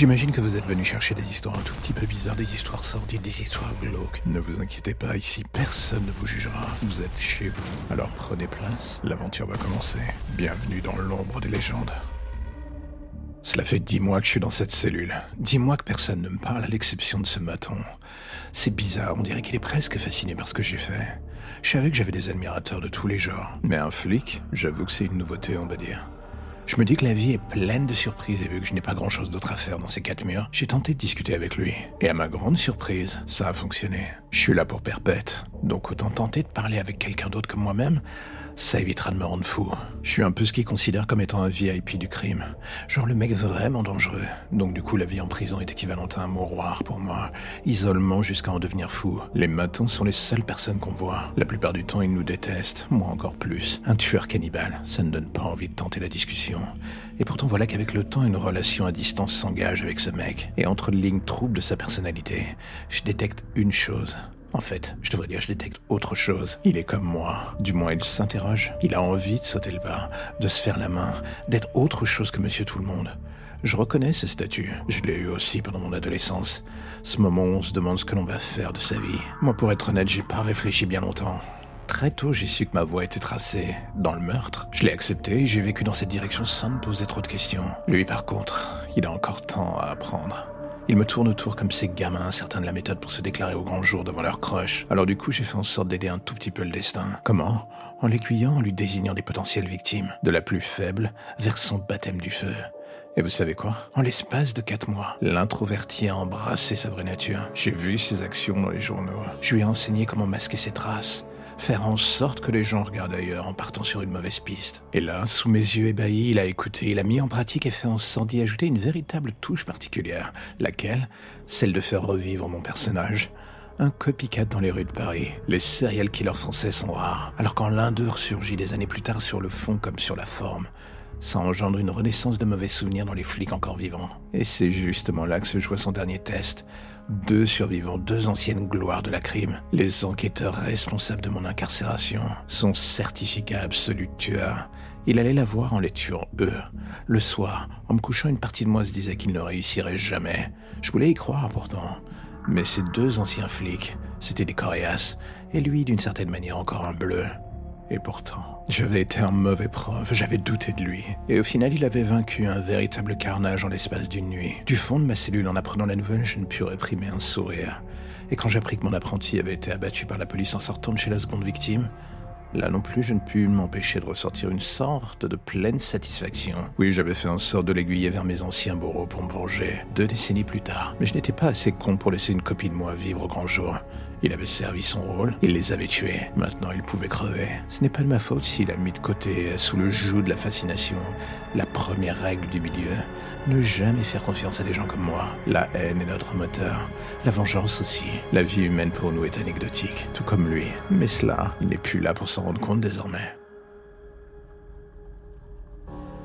J'imagine que vous êtes venu chercher des histoires un tout petit peu bizarres, des histoires sordides, des histoires glauques. Ne vous inquiétez pas, ici personne ne vous jugera. Vous êtes chez vous. Alors prenez place, l'aventure va commencer. Bienvenue dans l'ombre des légendes. Cela fait dix mois que je suis dans cette cellule. Dix mois que personne ne me parle à l'exception de ce maton. C'est bizarre, on dirait qu'il est presque fasciné par ce que j'ai fait. Je savais que j'avais des admirateurs de tous les genres. Mais un flic, j'avoue que c'est une nouveauté, on va dire. Je me dis que la vie est pleine de surprises et vu que je n'ai pas grand chose d'autre à faire dans ces quatre murs, j'ai tenté de discuter avec lui. Et à ma grande surprise, ça a fonctionné. Je suis là pour perpète, donc autant tenter de parler avec quelqu'un d'autre que moi-même ça évitera de me rendre fou. Je suis un peu ce qu'il considère comme étant un VIP du crime. Genre le mec vraiment dangereux. Donc du coup, la vie en prison est équivalente à un mouroir pour moi. Isolement jusqu'à en devenir fou. Les matons sont les seules personnes qu'on voit. La plupart du temps, ils nous détestent. Moi encore plus. Un tueur cannibale, ça ne donne pas envie de tenter la discussion. Et pourtant, voilà qu'avec le temps, une relation à distance s'engage avec ce mec. Et entre les lignes troubles de sa personnalité, je détecte une chose. En fait, je devrais dire je détecte autre chose. Il est comme moi. Du moins, il s'interroge. Il a envie de sauter le pas, de se faire la main, d'être autre chose que monsieur tout le monde. Je reconnais ce statut. Je l'ai eu aussi pendant mon adolescence. Ce moment où on se demande ce que l'on va faire de sa vie. Moi, pour être honnête, j'ai pas réfléchi bien longtemps. Très tôt, j'ai su que ma voie était tracée dans le meurtre. Je l'ai accepté et j'ai vécu dans cette direction sans me poser trop de questions. Lui, par contre, il a encore tant à apprendre. Il me tourne autour comme ces gamins, certains de la méthode pour se déclarer au grand jour devant leur crush. Alors du coup, j'ai fait en sorte d'aider un tout petit peu le destin. Comment En l'aiguillant, en lui désignant des potentielles victimes, de la plus faible vers son baptême du feu. Et vous savez quoi En l'espace de quatre mois, l'introverti a embrassé sa vraie nature. J'ai vu ses actions dans les journaux. Je lui ai enseigné comment masquer ses traces faire en sorte que les gens regardent ailleurs en partant sur une mauvaise piste. Et là, sous mes yeux ébahis, il a écouté, il a mis en pratique et fait en sorte d'y ajouter une véritable touche particulière, laquelle? Celle de faire revivre mon personnage. Un copycat dans les rues de Paris. Les serial killers français sont rares, alors quand l'un d'eux ressurgit des années plus tard sur le fond comme sur la forme, ça engendre une renaissance de mauvais souvenirs dans les flics encore vivants. Et c'est justement là que se joue son dernier test. Deux survivants, deux anciennes gloires de la crime, les enquêteurs responsables de mon incarcération, son certificat absolu de tueur. Il allait la voir en les tuant eux. Le soir, en me couchant, une partie de moi se disait qu'il ne réussirait jamais. Je voulais y croire pourtant. Mais ces deux anciens flics, c'était des coriaces, et lui, d'une certaine manière, encore un bleu. Et pourtant, j'avais été un mauvais prof, j'avais douté de lui. Et au final, il avait vaincu un véritable carnage en l'espace d'une nuit. Du fond de ma cellule, en apprenant la nouvelle, je ne pus réprimer un sourire. Et quand j'appris que mon apprenti avait été abattu par la police en sortant de chez la seconde victime, Là non plus, je ne pus m'empêcher de ressortir une sorte de pleine satisfaction. Oui, j'avais fait en sorte de l'aiguiller vers mes anciens bourreaux pour me venger, deux décennies plus tard. Mais je n'étais pas assez con pour laisser une copie de moi vivre au grand jour. Il avait servi son rôle, il les avait tués. Maintenant, il pouvait crever. Ce n'est pas de ma faute s'il a mis de côté, sous le joug de la fascination, la première règle du milieu. Ne jamais faire confiance à des gens comme moi. La haine est notre moteur. La vengeance aussi. La vie humaine pour nous est anecdotique, tout comme lui. Mais cela, il n'est plus là pour s'en rendre compte désormais.